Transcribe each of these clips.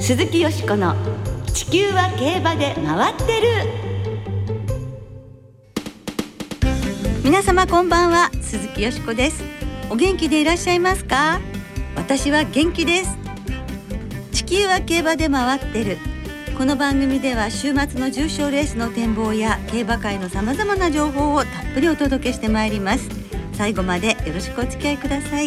鈴木よしこの地球は競馬で回ってる。皆様こんばんは。鈴木よしこです。お元気でいらっしゃいますか？私は元気です。地球は競馬で回ってる。この番組では週末の重賞レースの展望や競馬界のさまざまな情報をたっぷりお届けしてまいります。最後までよろしくお付き合いください。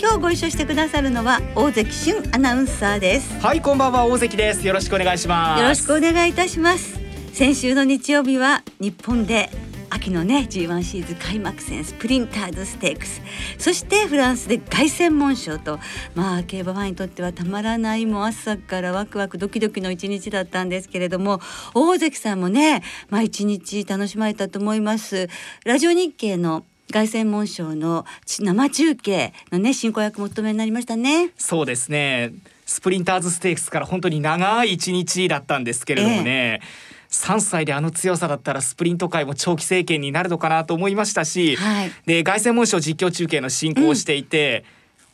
今日ご一緒してくださるのは大関俊アナウンサーです。はいこんばんは大関です。よろしくお願いします。よろしくお願いいたします。先週の日曜日は日本で秋のね G1 シーズン開幕戦スプリンターズステークス。そしてフランスで凱旋門賞とまあ競馬ファンにとってはたまらないもう朝からワクワクドキドキの一日だったんですけれども大関さんもねまあ一日楽しまれたと思います。ラジオ日経の凱旋門賞の生中継のね進行役もお務めになりましたね。そうですね。スプリンターズステークスから本当に長い一日だったんですけれどもね、ええ3歳であの強さだったらスプリント界も長期政権になるのかなと思いましたし、はい、で凱旋門賞実況中継の進行をしていて、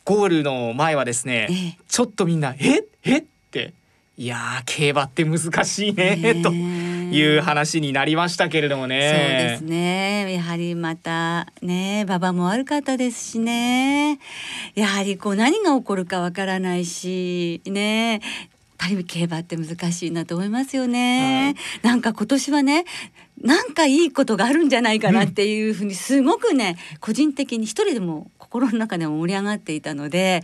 うん、ゴールの前はですね、ええ、ちょっとみんな「え？え？っ?」て「いや競馬って難しいね」と。いう話になりましたけれどもね。そうですね。やはりまたね、馬場も悪かったですしね。やはりこう何が起こるかわからないし、ね。パリ競馬って難しいなと思いますよね。なんか今年はね、なんかいいことがあるんじゃないかなっていうふうにすごくね、個人的に一人でも心の中でも盛り上がっていたので、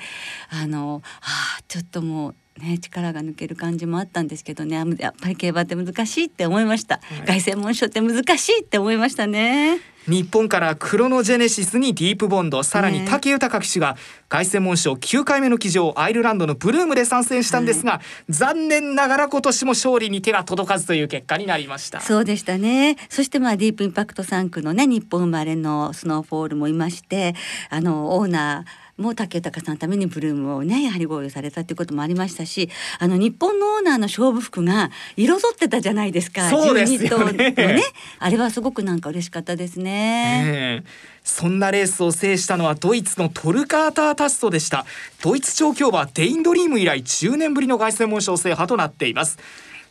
あの、あちょっともうね、力が抜ける感じもあったんですけどね。やっぱり競馬って難しいって思いました、はい、凱旋門賞って難しいって思いましたね日本からクロノジェネシスにディープボンド。さらに武豊騎手が凱旋門賞9回目の騎乗アイルランドのブルームで参戦したんですが、はい、残念ながら今年も勝利に手が届かずという結果になりました。そうでしたね。そしてまあディープインパクト3区のね日本生まれのスノーフォールもいましてあのオーナーもう竹豊さんのためにブルームをねやはりご用意されたということもありましたしあの日本のオーナーの勝負服が彩ってたじゃないですかそうですよね。ね。あれはすごくなんか嬉しかったですね。ねそんなレースを制したのはドイツのトルカータータストでした。ドイツ調教馬デインドリーム以来10年ぶりの凱旋門賞制覇となっています。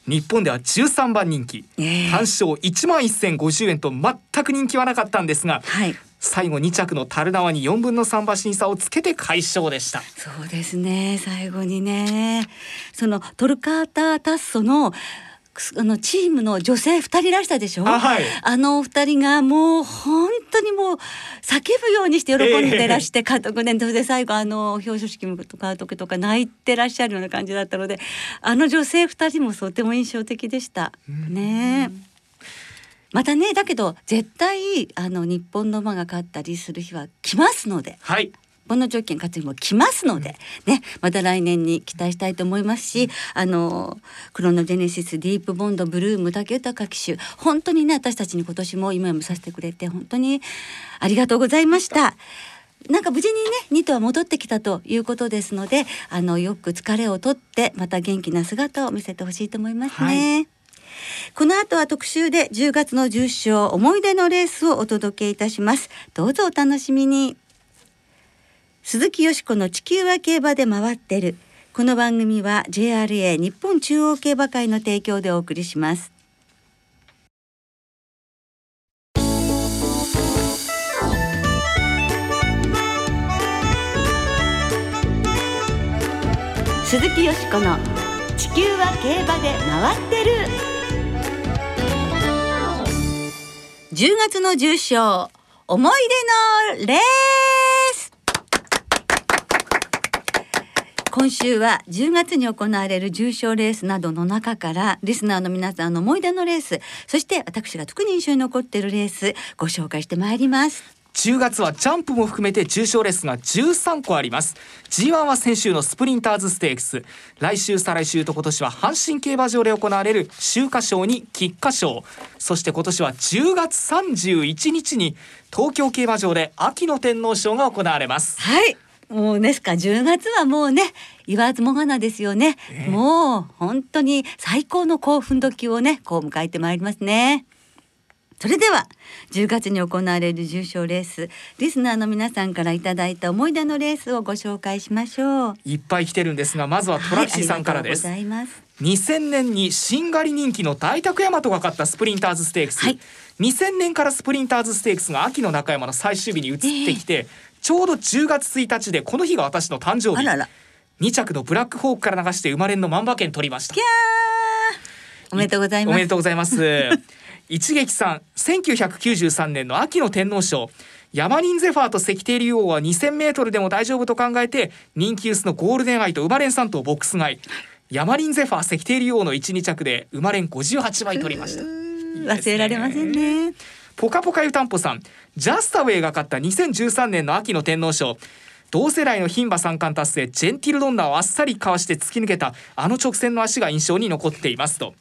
日本では13番人気、えー、単勝1万1050円と全く人気はなかったんですが、はい、最後2着のタルナワに4分の3馬審査をつけて快勝でした。そうですね。最後にね。そのトルカータータッソのあのチームの女性二人いらしたでしょ？あはい、あの二人がもう本当にもう叫ぶようにして喜んでらして、監督ねそれで最後あの表彰式も監督とか泣いてらっしゃるような感じだったのであの女性二人もとても印象的でした。ねまたねだけど絶対あの日本の馬が勝ったりする日は来ますので。はいこの条件勝つ日も来ますので、ね、また来年に期待したいと思いますし、あのクロノジェネシスディープボンドブルーム竹豊騎手本当にね私たちに今年も今もさせてくれて本当にありがとうございました。なんか無事にね2頭は戻ってきたということですのであのよく疲れをとってまた元気な姿を見せてほしいと思いますね。はいこの後は特集で10月の重賞思い出のレースをお届けいたします。どうぞお楽しみに。鈴木よしこの地球は競馬で回ってる。この番組は JRA 日本中央競馬会の提供でお送りします。鈴木よしこの地球は競馬で回ってる。10月の重賞思い出のレース。今週は10月に行われる重賞レースなどの中からリスナーの皆さんの思い出のレースそして私が特に印象に残っているレースご紹介してまいります。10月はジャンプも含めて重賞レースが13個あります。G1 は先週のスプリンターズステークス。来週再来週と今年は阪神競馬場で行われる秋華賞に菊花賞。そして今年は10月31日に東京競馬場で秋の天皇賞が行われます。はい。もうですか。10月はもうね言わずもがなですよね、えー、もう本当に最高の興奮時をねこう迎えてまいりますねそれでは10月に行われる重賞レースリスナーの皆さんからいただいた思い出のレースをご紹介しましょう。いっぱい来てるんですがまずはトラキシさんからです、はい、2000年にしんがり人気のダイタクヤマトが勝ったスプリンターズステークス、はい、2000年からスプリンターズステークスが秋の中山の最終日に移ってきて、えー、ちょうど10月1日でこの日が私の誕生日。あらら。2着のブラックホークから流して生まれんの万馬券取りましたおめでとうございます。おめでとうございます。一撃さん1993年の秋の天皇賞。ヤマニンゼファーと石庭竜王は2000メートルでも大丈夫と考えて人気薄のゴールデンアイとウマレン3頭ボックス買い。ヤマリンゼファー石庭竜王の1、2着でウマレン58枚取りました。忘れられませんね。ポカポカ湯たんぽさん。ジャスタウェイが勝った2013年の秋の天皇賞。同世代の牝馬三冠達成ジェンティルドンナをあっさりかわして突き抜けたあの直線の足が印象に残っていますと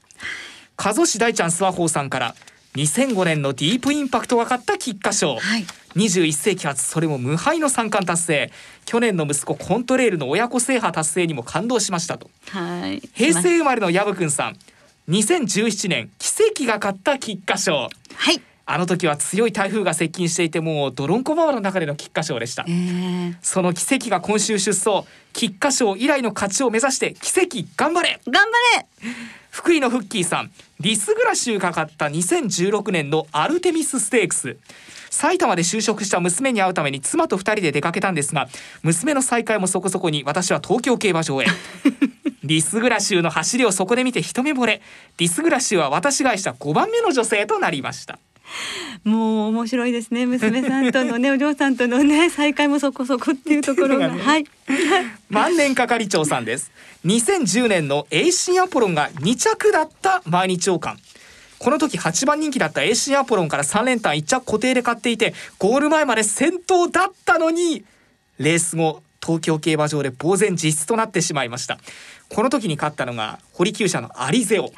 加須市大ちゃん諏訪宝さんから2005年のディープインパクトが勝った菊花賞、はい、21世紀初それも無敗の三冠達成。去年の息子コントレールの親子制覇達成にも感動しましたと、はい、平成生まれの薮くんさん。2017年奇跡が勝った菊花賞。はいあの時は強い台風が接近していてもう泥んこママの中での菊花賞でした、えー、その奇跡が今週出走菊花賞以来の勝ちを目指して奇跡頑張れ！頑張れ！福井のフッキーさんリスグラシュがかった2016年のアルテミスステークス。埼玉で就職した娘に会うために妻と2人で出かけたんですが娘の再会もそこそこに私は東京競馬場へ。リスグラシュの走りをそこで見て一目惚れ。リスグラシュは私が愛した5番目の女性となりました もう面白いですね娘さんとのね お嬢さんとのね再会もそこそこっていうところが、ね、はい。万年係長さんです。2010年のエイシンアポロンが2着だった毎日王冠。この時8番人気だったエイシンアポロンから3連単1着固定で買っていてゴール前まで先頭だったのにレース後東京競馬場で呆然自失となってしまいました。この時に勝ったのが堀厩舎のアリゼオ、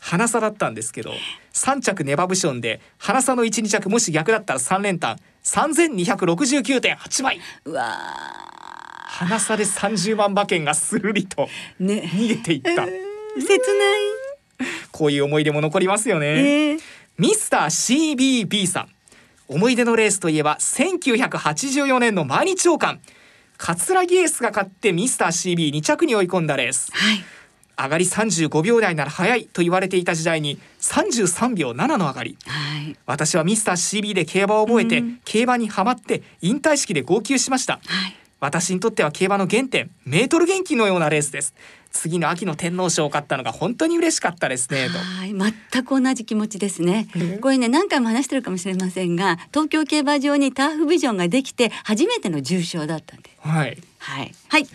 花差だったんですけど3着ネバブションで花差の12着もし逆だったら3連単3269.8枚。うわ花差で30万馬券がスルリと逃げていった、ねえー、切ない。こういう思い出も残りますよね、えー、ミスター CBB さん。思い出のレースといえば1984年の毎日王冠。桂木エースが勝ってミスター CB2 着に追い込んだレース、はい上がり35秒台なら速いと言われていた時代に33秒7の上がり、はい、私はミスター CB で競馬を覚えて、うん、競馬にはまって引退式で号泣しました、はい、私にとっては競馬の原点メートル元気のようなレースです。次の秋の天皇賞を勝ったのが本当に嬉しかったですねはい全く同じ気持ちですね、これね何回も話してるかもしれませんが東京競馬場にターフビジョンができて初めての重賞だったんです。はい。はい、はい、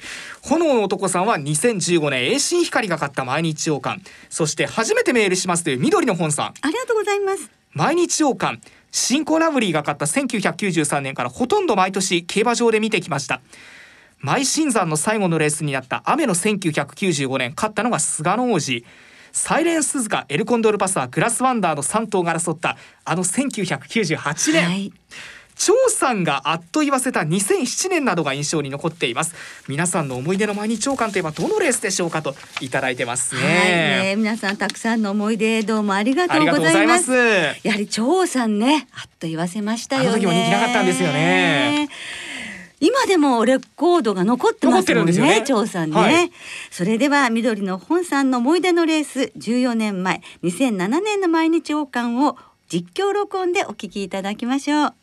炎の男さんは2015年栄新光が勝った毎日王冠。そして初めてメールしますという緑の本さん。ありがとうございます。毎日王冠新興ラブリーが勝った1993年からほとんど毎年競馬場で見てきました。舞新山の最後のレースになった雨の1995年勝ったのが菅野王子。サイレンスズカエルコンドルパスはグラスワンダーの3頭が争ったあの1998年、はい。張さんがあっと言わせた2007年などが印象に残っています。皆さんの思い出の毎日長官といえばどのレースでしょうかといただいてますね、はいね、皆さんたくさんの思い出どうもありがとうございます。やはり張さんねあっと言わせましたよね。あの時も人気なかったんですよね。今でもレコードが残ってますもんね、チョウサンね、はい、それでは緑の本さんの思い出のレース14年前2007年の毎日王冠を実況録音でお聞きいただきましょう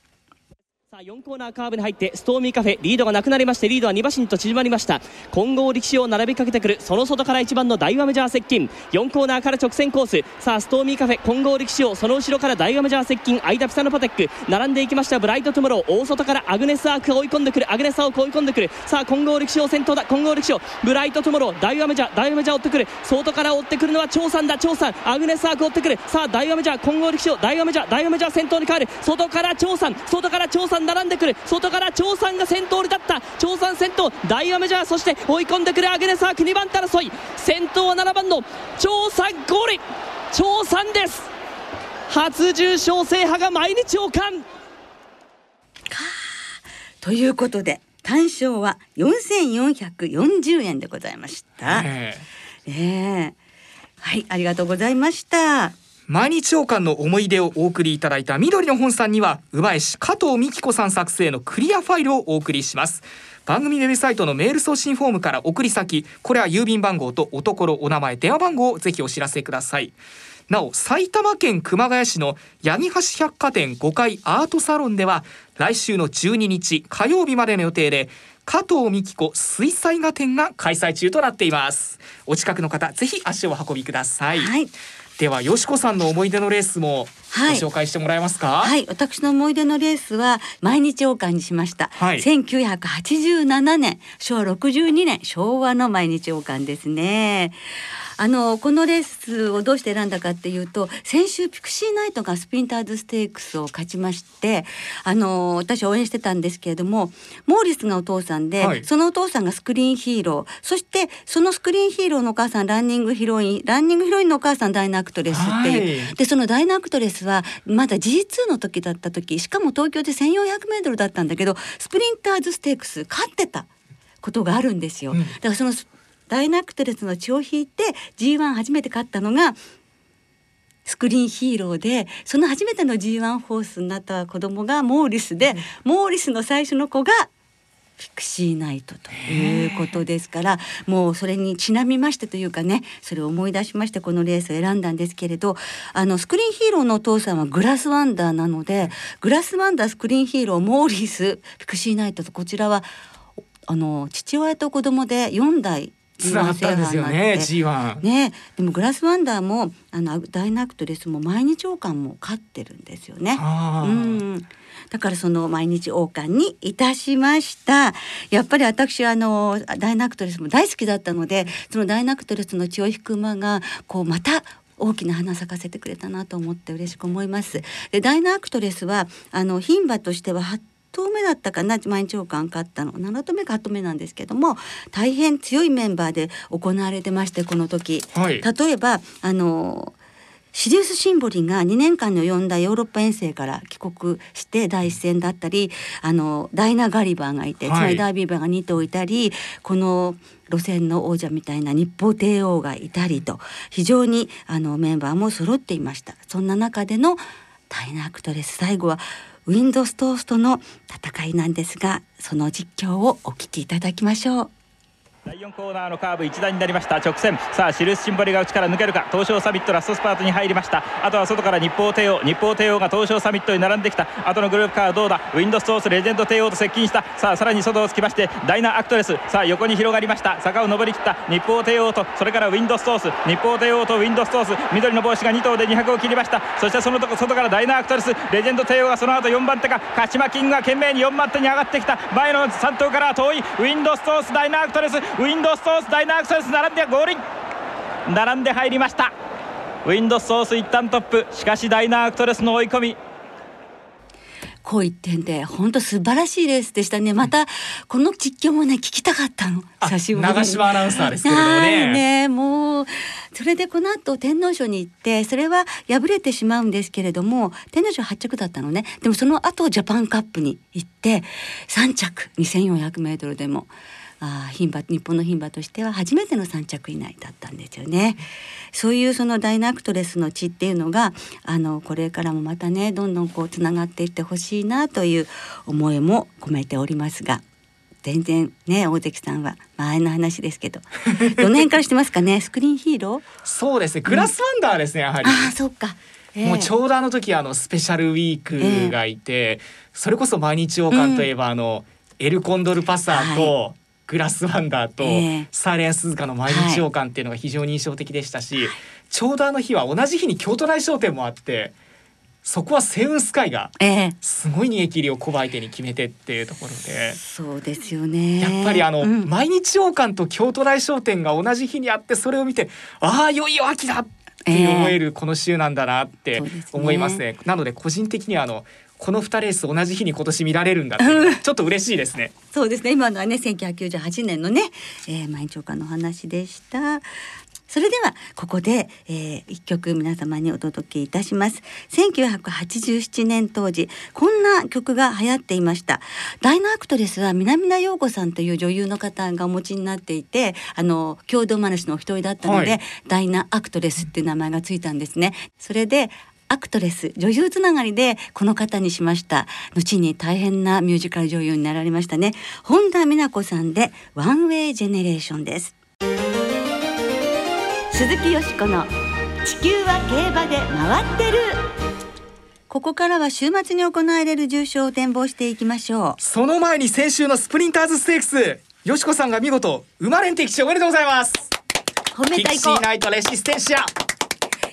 さあ4コーナーカーブに入ってストーミーカフェリードがなくなりましてリードは2馬身と縮まりました。コンゴウリキシオー並びかけてくるその外から1番のダイワメジャー接近。4コーナーから直線コース。さあストーミーカフェコンゴウリキシオーその後ろからダイワメジャー接近。間ピサノパテック。並んでいきましたブライトトゥモロー。大外からアグネスアークが追い込んでくる。アグネスアーク追い込んでくる。さあコンゴウリキシオー先頭だ。コンゴウリキシオーブライトトゥモロー。ダイワメジャーダイワメジャー追ってくる。外から追ってくるのはチョウサンだ。チョウサン。アグネスアーク追ってくる。さあ大和メジャー混合力士を大和メジャー大和メジャー先頭に変わる。外から張さん。外から張さん並んでくる。外から長さんが先頭に立った。長さん先頭。ダイヤメジャー。そして追い込んでくるアゲネサーク。2番手争い。先頭は7番の長さんゴール。長さんです。初重賞制覇が毎日王冠。ということで単勝は4440円でございました。えー、えー、はいありがとうございました。毎日王冠の思い出をお送りいただいた緑の本さんには馬江市加藤美希子さん作成のクリアファイルをお送りします。番組ウェブサイトのメール送信フォームから送り先これは郵便番号とおところお名前電話番号をぜひお知らせください。なお埼玉県熊谷市の八木橋百貨店5階アートサロンでは来週の12日火曜日までの予定で加藤美希子水彩画展が開催中となっています。お近くの方ぜひ足を運びください、はい。ではよしこさんの思い出のレースもご紹介してもらえますか、はい、はい、私の思い出のレースは毎日王冠にしました、はい、1987年昭和62年昭和の毎日王冠ですね。あのこのレースをどうして選んだかっていうと先週ピクシーナイトがスプリンターズステークスを勝ちましてあの私応援してたんですけれどもモーリスがお父さんで、はい、そのお父さんがスクリーンヒーロー。そしてそのスクリーンヒーローのお母さんランニングヒロインランニングヒロインのお母さんダイナアクトレスっていう、はい、でそのダイナアクトレスはまだ G2 の時だった時しかも東京で 1400m だったんだけどスプリンターズステークス勝ってたことがあるんですよ。うん、だからそのダイナアクトレスの血を引いて G1 初めて勝ったのがスクリーンヒーローでその初めての G1 ホースになった子供がモーリスで、うん、モーリスの最初の子がピクシーナイトということですからもうそれにちなみましてというかねそれを思い出しましてこのレースを選んだんですけれどあのスクリーンヒーローのお父さんはグラスワンダーなのでグラスワンダースクリーンヒーローモーリスピクシーナイトとこちらはあの父親と子供で4代つながったんですよね G1 ねでもグラスワンダーもあのダイナクトレスも毎日王冠も勝ってるんですよね。うん。だからその毎日王冠にいたしました。やっぱり私あのダイナクトレスも大好きだったのでそのダイナクトレスの血を引く馬がこうまた大きな花咲かせてくれたなと思って嬉しく思います。でダイナアクトレスはあの牝馬としては頭目だったかな毎日王冠勝ったの。7頭目か8頭目なんですけども大変強いメンバーで行われてましてこの時、はい、例えばあのシリウス・シンボリが2年間の呼んだヨーロッパ遠征から帰国して第一線だったりあのダイナ・ガリバーがいて、はい、つまりダービーバーが2頭いたりこの路線の王者みたいな日報帝王がいたりと非常にあのメンバーも揃っていました。そんな中でのダイナアクトレス最後はウィンドストーストの戦いなんですがその実況をお聞きいただきましょう。第4コーナーのカーブ1段になりました。直線。さあシルスシンボリが内から抜けるか。東証サミットラストスパートに入りました。あとは外から日報帝王日報帝王が東証サミットに並んできた。後のグループカーどうだ？ウィンドストースレジェンド帝王と接近した。さあさらに外をつきましてダイナアクトレス。さあ横に広がりました。坂を上りきった。日報帝王とそれからウィンドストース。日報帝王とウィンドストース。緑の帽子が2頭で200を切りました。そしてそのとこ外からダイナアクトレス。レジェンド帝王がその後4番手か。鹿島キングが懸命に4番手に上がってきた。前の3頭から遠い。ウィンドストースダイナアクトレス。ウィンドストースダイナアクセス並んでゴールイン。並んで入りました。ウィンドスソース一旦トップ。しかしダイナアクトレスの追い込み。こう一点で本当素晴らしいレースでしたね。またこの実況もね聞きたかったの。久しぶり長島アナウンサーですけれどもね。ね。もうそれでこの後天皇賞に行ってそれは敗れてしまうんですけれども天皇賞8着だったのね。でもその後ジャパンカップに行って3着 2400m でも。あ牝馬日本の牝馬としては初めての3着以内だったんですよね。そういうそのダイナクトレスの血っていうのがあのこれからもまたねどんどんこうつながっていってほしいなという思いも込めておりますが。全然ね大関さんは前の話ですけど どの辺からしてますかね？スクリーンヒーロー？そうですね。グラスワンダーですね、うん、やはり。あそうか、えー、もうちょうどあの時あのスペシャルウィークがいて、えー、それこそ毎日王冠といえば、うん、あのエルコンドルパサーと、グラスワンダーと、サーレンスズカの毎日王冠っていうのが非常に印象的でしたし、はい、ちょうどあの日は同じ日に京都大商店もあってそこはセウンスカイがすごい逃げ切りを小相手に決めてっていうところで、そうですよね。やっぱりあの、うん、毎日王冠と京都大商店が同じ日にあってそれを見てああいよいよ秋だって思えるこの週なんだなって思いますね。えー、すね。なので個人的にはあのこの2レース同じ日に今年見られるんだちょっと嬉しいですね。そうですね。今のはね1998年のね、えー、毎日岡の話でした。それではここで、えー、一曲皆様にお届けいたします。1987年当時こんな曲が流行っていました。ダイナアクトレスは南田陽子さんという女優の方がお持ちになっていてあの共同話のお一人だったので、はい、ダイナアクトレスっていう名前がついたんですね。それでアクトレス女優つながりでこの方にしました。後に大変なミュージカル女優になられましたね。本田美奈子さんでワンウェイジェネレーションです。鈴木よしこの地球は競馬で回ってる。ここからは週末に行われる重賞を展望していきましょう。その前に先週のスプリンターズステークス。よしこさんが見事生まれん敵地おめでとうございます。褒めたいこナイトレシステンシア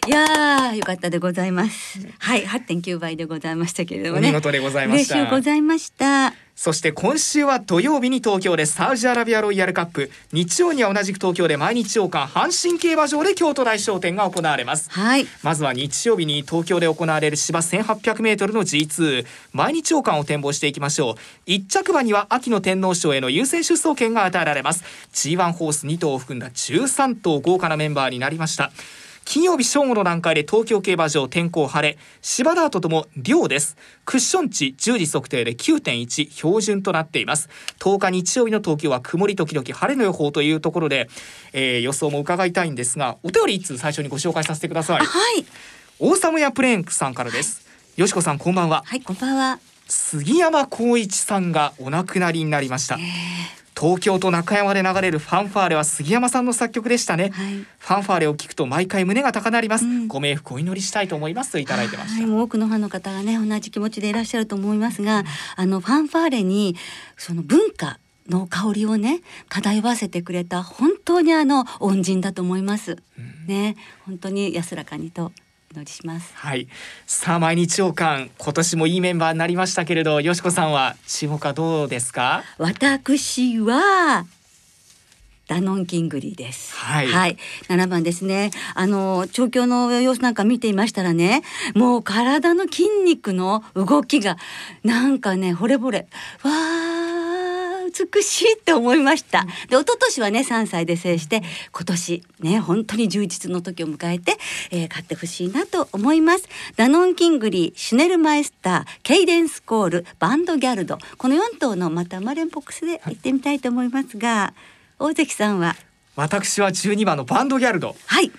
いやよかったでございます。はい、8.9倍でございましたけれどもね。見事でございました。ございました。そして今週は土曜日に東京でサウジアラビアロイヤルカップ日曜には同じく東京で毎日王冠阪神競馬場で京都大商店が行われます、はい、まずは日曜日に東京で行われる芝 1800m の G2 毎日王冠を展望していきましょう1着馬には秋の天皇賞への優先出走権が与えられます G1 ホース2頭を含んだ13頭豪華なメンバーになりました金曜日正午の段階で東京競馬場天候晴れ芝ダートとも量です。クッション値10時測定で9.1標準となっています。10日日曜日の東京は曇り時々晴れの予報というところで、えー、予想も伺いたいんですがお便り一通最初にご紹介させてください。はい。オーサムヤプレーンクさんからです、よしこさんこんばんは。はいこんばんは。杉山浩一さんがお亡くなりになりました、えー東京と中山で流れるファンファーレは杉山さんの作曲でしたね、はい、ファンファーレを聞くと毎回胸が高鳴ります、うん、ご冥福お祈りしたいと思いますといただいてました、はい、多くのファンの方がね同じ気持ちでいらっしゃると思いますが、うん、あのファンファーレにその文化の香りをね漂わせてくれた本当にあの恩人だと思います、うん、ね本当に安らかにと祈りしますはいさあ毎日王冠今年もいいメンバーになりましたけれどよしこさんは注目はどうですか？私はダノンキングリーです。はい。はい。7番ですね。あの、調教の様子なんか見ていましたらね、もう体の筋肉の動きが、なんかね、惚れ惚れ。わー。美しいって思いました。で一昨年はね3歳で制して今年ね本当に充実の時を迎えて、えー、買ってほしいなと思います。ダノンキングリーシュネルマイスターケイデンスコールバンドギャルド。この4頭のまたマレンボックスで行ってみたいと思いますが大関さんは？私は12番のバンドギャルド。はい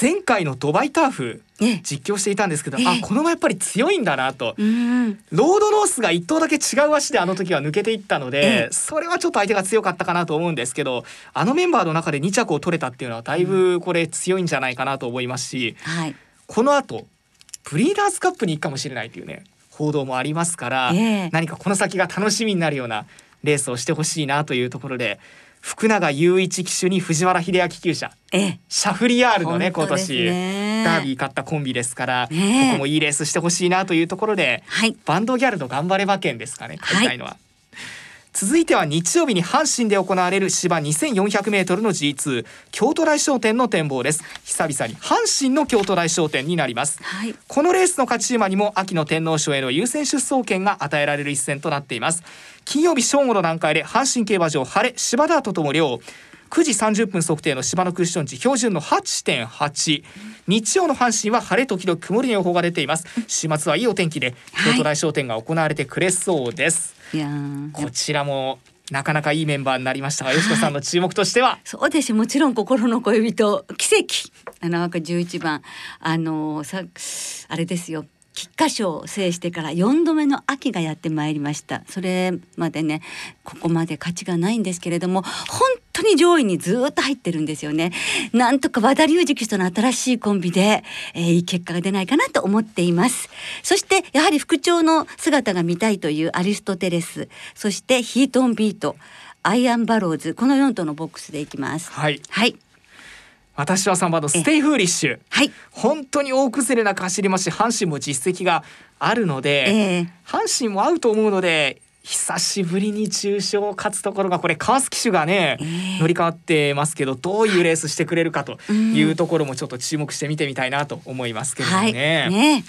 前回のドバイターフ実況していたんですけど、ええ、あこの馬やっぱり強いんだなと、うん、ロードノースが一頭だけ違う足であの時は抜けていったので、え、それはちょっと相手が強かったかなと思うんですけどあのメンバーの中で2着を取れたっていうのはだいぶこれ強いんじゃないかなと思いますし、うんはい、この後ブリーダーズカップに行くかもしれないというね報道もありますから、何かこの先が楽しみになるようなレースをしてほしいなというところで。福永雄一騎手に藤原秀明厩舎、えシャフリヤールのね今年ダービー勝ったコンビですから、ここもいいレースしてほしいなというところで、はい、バンドギャルド頑張れ馬券ですかね買いたいのは。はい続いては日曜日に阪神で行われる芝 2400m の G2 京都大商店の展望です。久々に阪神の京都大商店になります、はい、このレースの勝ち馬にも秋の天皇賞への優先出走権が与えられる一戦となっています。金曜日正午の段階で阪神競馬場晴れ芝ダートとも両9時30分測定の芝のクッション値標準の8.8日曜の阪神は晴れ時々曇りの予報が出ています。週末はいいお天気で京都大商店が行われてくれそうです、はい、こちらもなかなかいいメンバーになりましたが、吉子さんの注目としては？そうです。もちろん心の恋人奇跡。あの赤十一番あのさあれですよ。菊花賞を制してから4度目の秋がやってまいりました。それまでねここまで勝ちがないんですけれども本当に上位にずっと入ってるんですよね。なんとか和田龍二との新しいコンビで、えー、いい結果が出ないかなと思っています。そしてやはり復調の姿が見たいというアリストテレス。そしてヒートオンビートアイアンバローズ。この4頭のボックスでいきます。はい、はい。私は3番のステイフーリッシュ、はい、本当に大崩れなく走りますし阪神も実績があるので、えー、阪神も合うと思うので久しぶりに重賞を勝つところがこれ川崎騎手がね、えー、乗り換わってますけどどういうレースしてくれるかというところもちょっと注目して見てみたいなと思いますけどね。はい、ね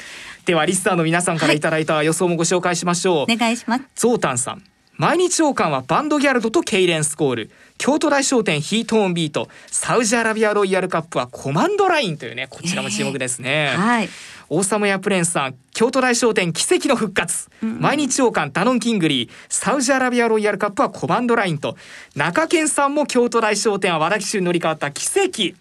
ではリスナーの皆さんからいただいた予想もご紹介しましょう。はい、お願いします。ゾウタンさん毎日王冠はヴァンドギャルドとケイデンスコール。京都大賞典ヒートオンビート。サウジアラビアロイヤルカップはコマンドラインというねこちらも注目ですね、えー、はい。オーサムヤプレンさん京都大賞典キセキの復活、うん、毎日王冠ダノンキングリー。サウジアラビアロイヤルカップはコマンドラインと。中堅さんも京都大賞典は和田騎手に乗り換わったキセキ。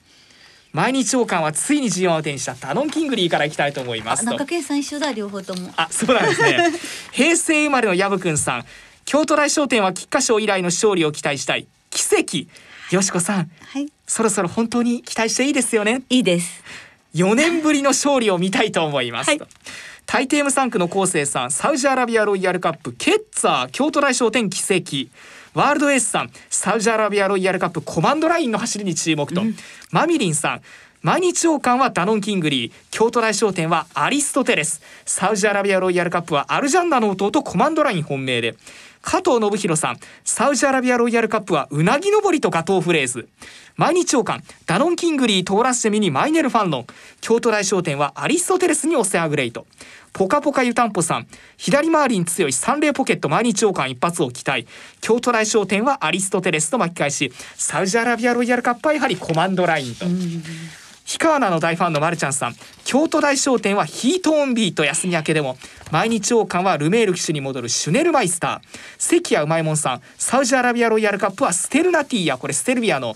毎日王冠はついに G1 を手にしたダノンキングリーからいきたいと思います中堅さん一緒だ両方ともあそうなんですね平成生まれの薮くんさん京都大商店は菊花賞以来の勝利を期待したい。奇跡。よしこさん、はい、そろそろ本当に期待していいですよね。いいです。4年ぶりの勝利を見たいと思います、はい、タイテーム3区の昴生さんサウジアラビアロイヤルカップケッツァー京都大商店奇跡。ワールドエースさんサウジアラビアロイヤルカップコマンドラインの走りに注目と、うん、マミリンさん毎日王冠はダノンキングリー。京都大賞典はアリストテレス。サウジアラビアロイヤルカップはアルジャンナの弟コマンドライン本命で加藤信弘さん。サウジアラビアロイヤルカップはうなぎ登りとガトーフレーズ。毎日王冠。ダノンキングリートーラスジェミニマイネルファンロン。京都大賞典はアリストテレスにオセアグレイト。ポカポカ湯たんぽさん。左回りに強いサンレーポケット。毎日王冠一発を期待。京都大商店はアリストテレスと巻き返し。サウジアラビアロイヤルカップはやはりコマンドラインと。氷川菜の大ファンのマルちゃんさん。京都大商店はヒートオンビート休み明けでも毎日王冠はルメール騎手に戻るシュネルマイスター。関谷うまいもんさん。サウジアラビアロイヤルカップはステルナティーや。これステルビアの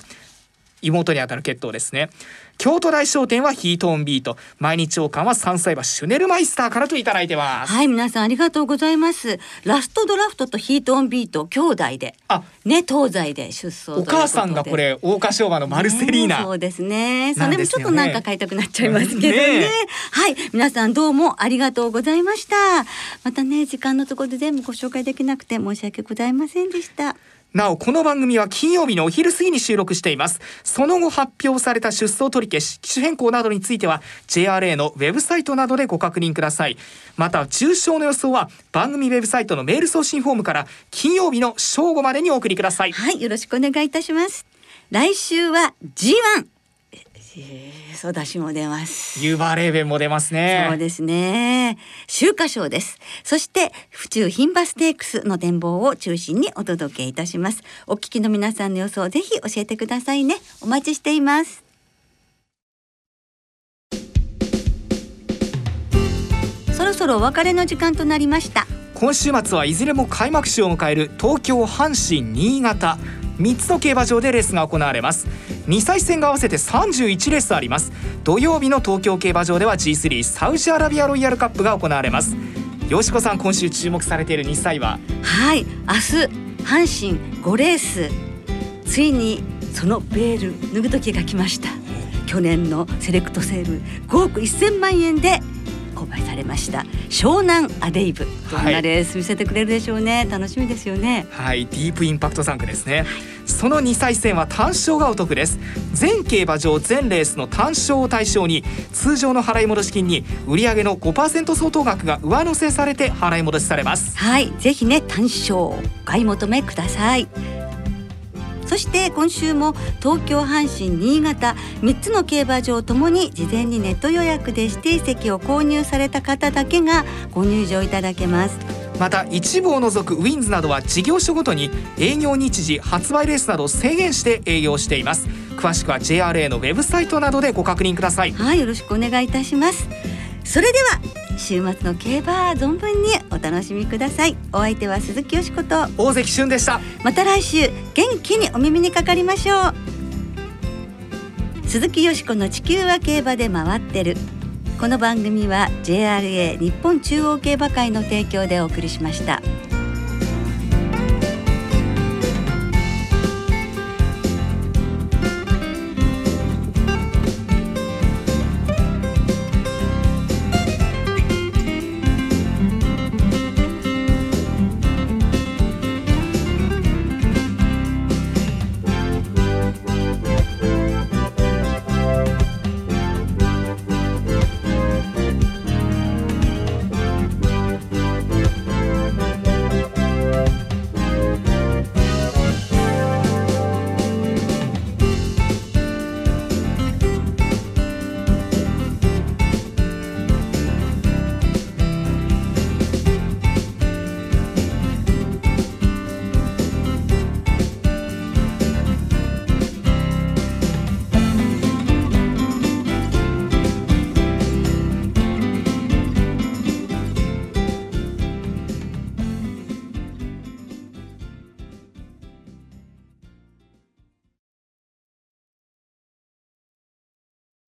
妹にあたる血統ですね。京都大商店はヒートオンビート。毎日王冠は三歳馬シュネルマイスターからといただいてます。はい皆さんありがとうございます。ラストドラフトとヒートオンビート兄弟で。あね東西で出走お母さんがこれ桜花賞馬のマルセリーナ、ね、そうですね。それもちょっとなんか買いたくなっちゃいますけどね。ね、はい皆さんどうもありがとうございました。またね時間のところで全部ご紹介できなくて申し訳ございませんでしたなおこの番組は金曜日のお昼過ぎに収録しています。その後発表された出走取り消し機種変更などについては JRA のウェブサイトなどでご確認ください。また重賞の予想は番組ウェブサイトのメール送信フォームから金曜日の正午までにお送りください。はいよろしくお願いいたします。来週は G1 そうだしも出ます。ユーバーレーベンも出ますね。そうですね。秋華賞です。そして府中牝馬ステークスの展望を中心にお届けいたします。お聞きの皆さんの予想ぜひ教えてくださいね。お待ちしています。そろそろお別れの時間となりました。今週末はいずれも開幕週を迎える東京阪神新潟3つの競馬場でレースが行われます。2歳戦が合わせて31レースあります。土曜日の東京競馬場では G3 サウジアラビアロイヤルカップが行われます。よしこさん今週注目されている2歳は？はい明日阪神5レース。ついにそのベール脱ぐ時が来ました。去年のセレクトセール5億1000万円で公売されました湘南アデイブどんなレース見せてくれるでしょうね、はい、楽しみですよね。はい。ディープインパクト3区ですね、はい、その2歳戦は単勝がお得です。全競馬場全レースの単勝を対象に通常の払い戻し金に売上の5%相当額が上乗せされて払い戻しされます。はい。ぜひね単勝お買い求めくださいそして今週も東京阪神新潟3つの競馬場ともに事前にネット予約で指定席を購入された方だけがご入場いただけます。また一部を除くウィンズなどは事業所ごとに営業日時発売レースなどを制限して営業しています。詳しくは JRA のウェブサイトなどでご確認ください。はいよろしくお願いいたします。それでは週末の競馬存分にお楽しみください。お相手は鈴木よしこと。大関俊でした。また来週元気にお耳にかかりましょう。鈴木よしこの地球は競馬で回ってる。この番組は JRA 日本中央競馬会の提供でお送りしました。